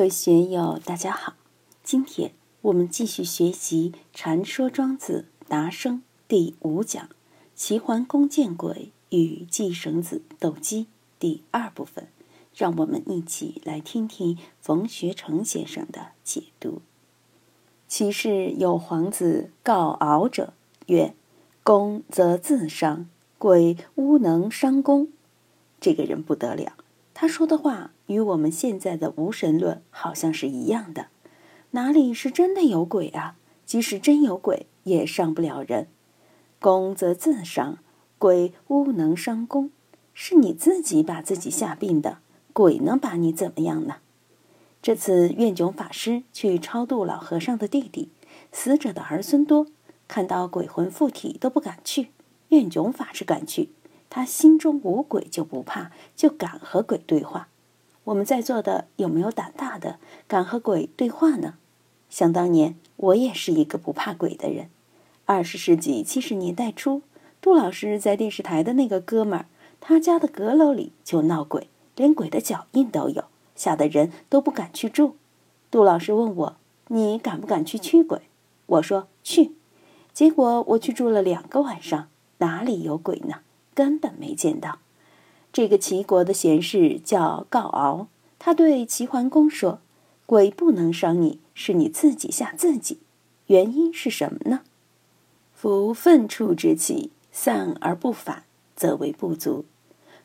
各位学友，大家好！今天我们继续学习《传说庄子达生》第五讲“齐桓公见鬼与季绳子斗鸡”第二部分，让我们一起来听听冯学成先生的解读。其是有皇子告敖者曰：“公则自伤，鬼乌能伤公。”这个人不得了，他说的话。与我们现在的无神论好像是一样的，哪里是真的有鬼啊？即使真有鬼，也伤不了人。公则自伤，鬼无能伤公，是你自己把自己吓病的，鬼能把你怎么样呢？这次愿炯法师去超度老和尚的弟弟，死者的儿孙多，看到鬼魂附体都不敢去，愿炯法师敢去，他心中无鬼就不怕，就敢和鬼对话。我们在座的有没有胆大的敢和鬼对话呢？想当年，我也是一个不怕鬼的人。二十世纪七十年代初，杜老师在电视台的那个哥们儿，他家的阁楼里就闹鬼，连鬼的脚印都有，吓得人都不敢去住。杜老师问我：“你敢不敢去驱鬼？”我说：“去。”结果我去住了两个晚上，哪里有鬼呢？根本没见到。这个齐国的贤士叫告敖，他对齐桓公说：“鬼不能伤你，是你自己吓自己。原因是什么呢？夫愤触之气散而不返，则为不足。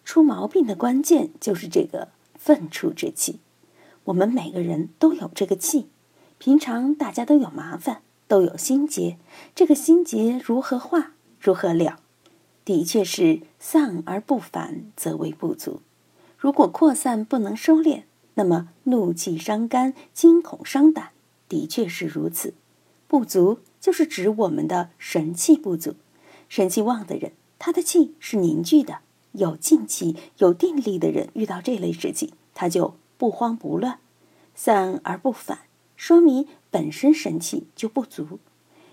出毛病的关键就是这个愤触之气。我们每个人都有这个气，平常大家都有麻烦，都有心结。这个心结如何化？如何了？”的确是散而不返，则为不足。如果扩散不能收敛，那么怒气伤肝，惊恐伤胆，的确是如此。不足就是指我们的神气不足。神气旺的人，他的气是凝聚的，有静气、有定力的人，遇到这类事情，他就不慌不乱。散而不返，说明本身神气就不足。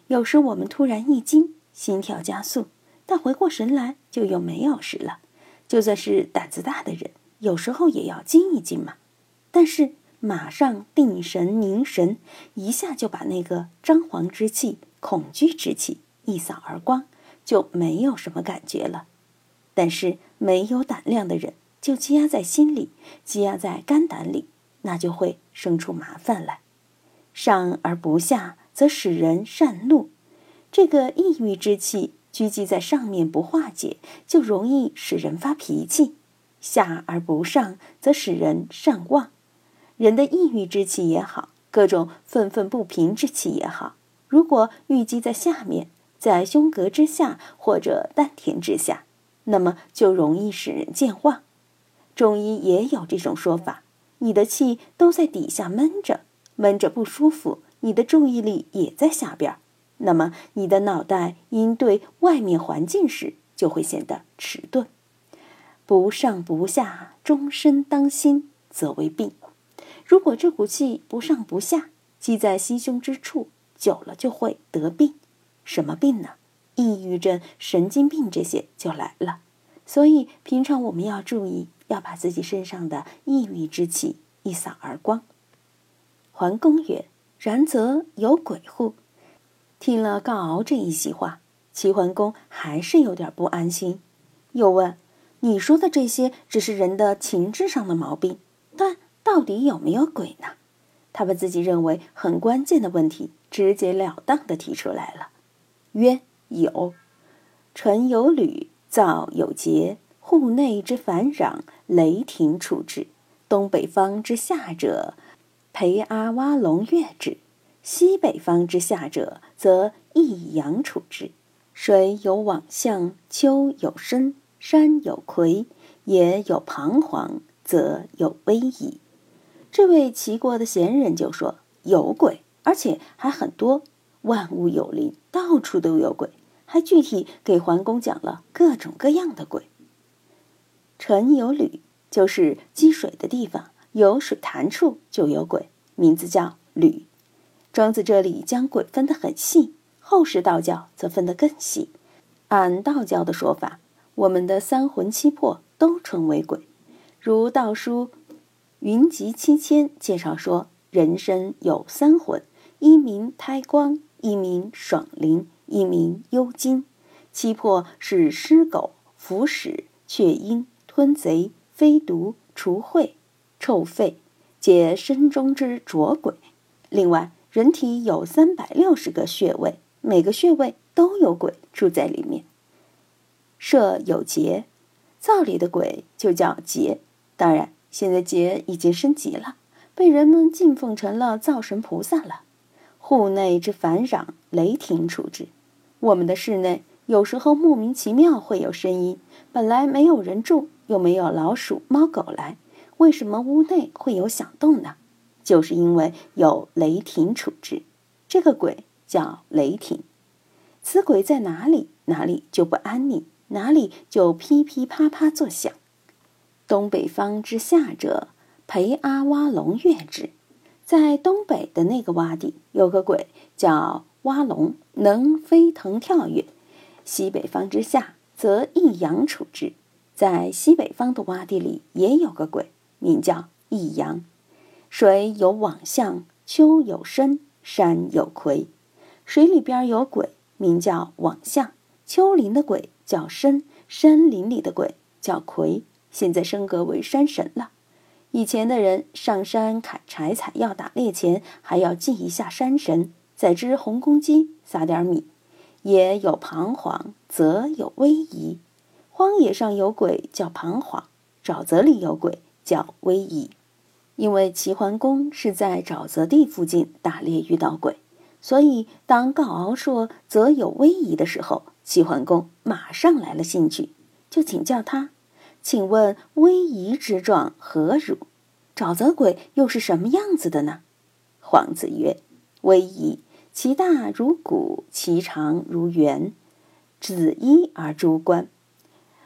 有时我们突然一惊，心跳加速。但回过神来，就又没有事了。就算是胆子大的人，有时候也要惊一惊嘛。但是马上定神凝神，一下就把那个张皇之气、恐惧之气一扫而光，就没有什么感觉了。但是没有胆量的人，就积压在心里，积压在肝胆里，那就会生出麻烦来。上而不下，则使人善怒。这个抑郁之气。聚集在上面不化解，就容易使人发脾气；下而不上，则使人善忘。人的抑郁之气也好，各种愤愤不平之气也好，如果郁积在下面，在胸膈之下或者丹田之下，那么就容易使人健忘。中医也有这种说法：你的气都在底下闷着，闷着不舒服，你的注意力也在下边儿。那么，你的脑袋应对外面环境时，就会显得迟钝。不上不下，终身当心，则为病。如果这股气不上不下，积在心胸之处，久了就会得病。什么病呢？抑郁症、神经病这些就来了。所以，平常我们要注意，要把自己身上的抑郁之气一扫而光。桓公曰：“然则有鬼乎？”听了告敖这一席话，齐桓公还是有点不安心，又问：“你说的这些只是人的情志上的毛病，但到底有没有鬼呢？”他把自己认为很关键的问题直截了当的提出来了，曰：“有。臣有履，灶有节，户内之烦攘，雷霆处置；东北方之下者，裴阿挖龙月之。”西北方之下者，则易阳处之。水有往向，丘有深，山有魁，野有彷徨，则有危矣。这位齐国的贤人就说：“有鬼，而且还很多，万物有灵，到处都有鬼。”还具体给桓公讲了各种各样的鬼。辰有吕，就是积水的地方，有水潭处就有鬼，名字叫吕。庄子这里将鬼分得很细，后世道教则分得更细。按道教的说法，我们的三魂七魄都称为鬼。如《道书·云集七千》介绍说，人身有三魂，一名胎光，一名爽灵，一名幽精。七魄是尸狗、腐屎、雀鹰、吞贼、飞毒、除秽、臭肺，皆身中之浊鬼。另外，人体有三百六十个穴位，每个穴位都有鬼住在里面。设有劫，灶里的鬼就叫劫。当然，现在劫已经升级了，被人们敬奉成了灶神菩萨了。户内之烦扰，雷霆处置。我们的室内有时候莫名其妙会有声音，本来没有人住，又没有老鼠、猫狗来，为什么屋内会有响动呢？就是因为有雷霆处置，这个鬼叫雷霆。此鬼在哪里，哪里就不安宁，哪里就噼噼啪啪作响。东北方之下者，裴阿蛙龙月之。在东北的那个洼地，有个鬼叫蛙龙，能飞腾跳跃。西北方之下，则易阳处置。在西北方的洼地里，也有个鬼，名叫易阳。水有网象，丘有深，山有魁。水里边有鬼，名叫网象；丘陵的鬼叫深，山林里的鬼叫魁。现在升格为山神了。以前的人上山砍柴采药打猎前，还要祭一下山神，再支红公鸡，撒点米。也有彷徨，则有威仪。荒野上有鬼叫彷徨，沼泽里有鬼叫威仪。因为齐桓公是在沼泽地附近打猎遇到鬼，所以当告敖说“则有威仪”的时候，齐桓公马上来了兴趣，就请教他：“请问威仪之状何如？沼泽鬼又是什么样子的呢？”皇子曰：“威仪，其大如谷，其长如圆，子衣而诸冠。”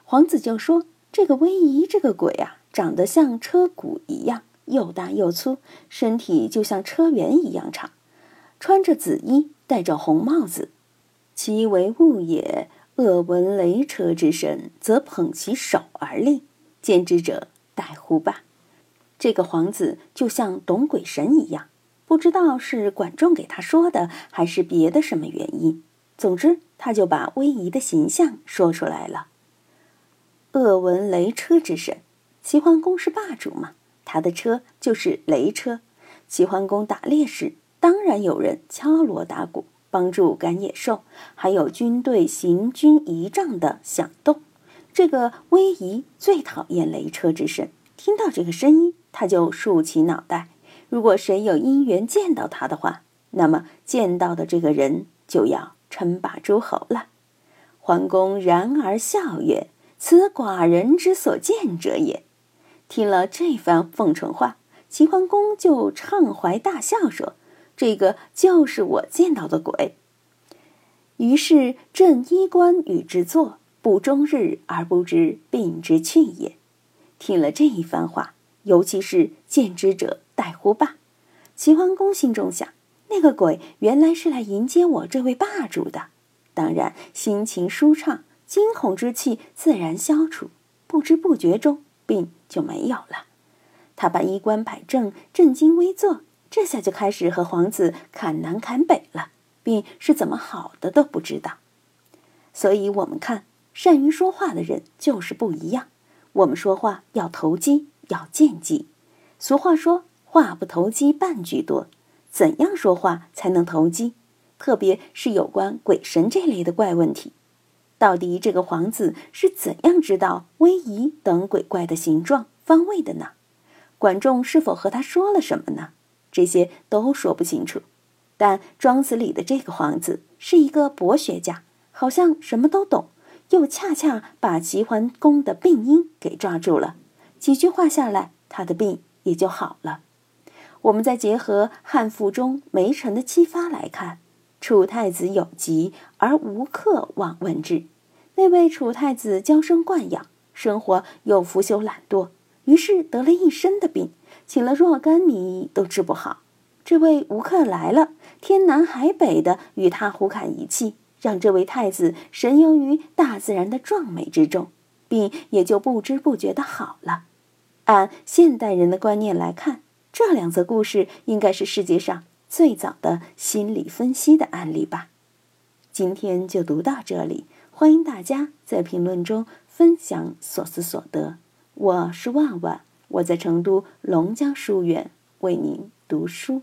皇子就说：“这个威仪这个鬼啊，长得像车骨一样。”又大又粗，身体就像车辕一样长，穿着紫衣，戴着红帽子。其为物也，恶闻雷车之神，则捧其手而立。见之者，待乎罢。这个皇子就像懂鬼神一样，不知道是管仲给他说的，还是别的什么原因。总之，他就把威仪的形象说出来了。恶闻雷车之神，齐桓公是霸主嘛？他的车就是雷车。齐桓公打猎时，当然有人敲锣打鼓帮助赶野兽，还有军队行军仪仗的响动。这个威仪最讨厌雷车之声，听到这个声音，他就竖起脑袋。如果谁有因缘见到他的话，那么见到的这个人就要称霸诸侯了。桓公然而笑曰：“此寡人之所见者也。”听了这番奉承话，齐桓公就畅怀大笑说：“这个就是我见到的鬼。”于是朕衣冠与之坐，不终日而不知病之去也。听了这一番话，尤其是见之者待乎罢。齐桓公心中想：那个鬼原来是来迎接我这位霸主的，当然心情舒畅，惊恐之气自然消除，不知不觉中。病就没有了。他把衣冠摆正，正襟危坐，这下就开始和皇子侃南侃北了。病是怎么好的都不知道。所以，我们看，善于说话的人就是不一样。我们说话要投机，要见机。俗话说：“话不投机半句多。”怎样说话才能投机？特别是有关鬼神这类的怪问题。到底这个皇子是怎样知道威仪等鬼怪的形状方位的呢？管仲是否和他说了什么呢？这些都说不清楚。但庄子里的这个皇子是一个博学家，好像什么都懂，又恰恰把齐桓公的病因给抓住了。几句话下来，他的病也就好了。我们再结合汉赋中梅城的启发来看。楚太子有疾而无客往问之，那位楚太子娇生惯养，生活又腐朽懒惰，于是得了一身的病，请了若干名医都治不好。这位吴客来了，天南海北的与他胡侃一气，让这位太子神游于大自然的壮美之中，病也就不知不觉的好了。按现代人的观念来看，这两则故事应该是世界上最早的心理分析的案例吧。今天就读到这里，欢迎大家在评论中分享所思所得。我是万万，我在成都龙江书院为您读书。